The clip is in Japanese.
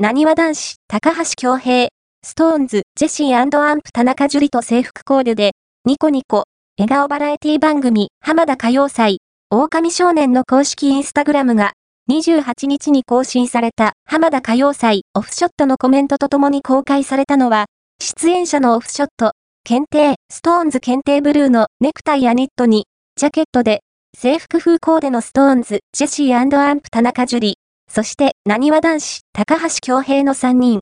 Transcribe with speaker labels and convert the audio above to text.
Speaker 1: なにわ男子、高橋恭平、ストーンズ、ジェシーアンプ田中樹と制服コーデで、ニコニコ、笑顔バラエティ番組、浜田歌謡祭、狼少年の公式インスタグラムが、28日に更新された浜田歌謡祭オフショットのコメントとともに公開されたのは、出演者のオフショット、検定、ストーンズ検定ブルーのネクタイやニットに、ジャケットで、制服風コーデのストーンズ、ジェシーアンプ田中樹。そして、なにわ男子、高橋恭平の3人。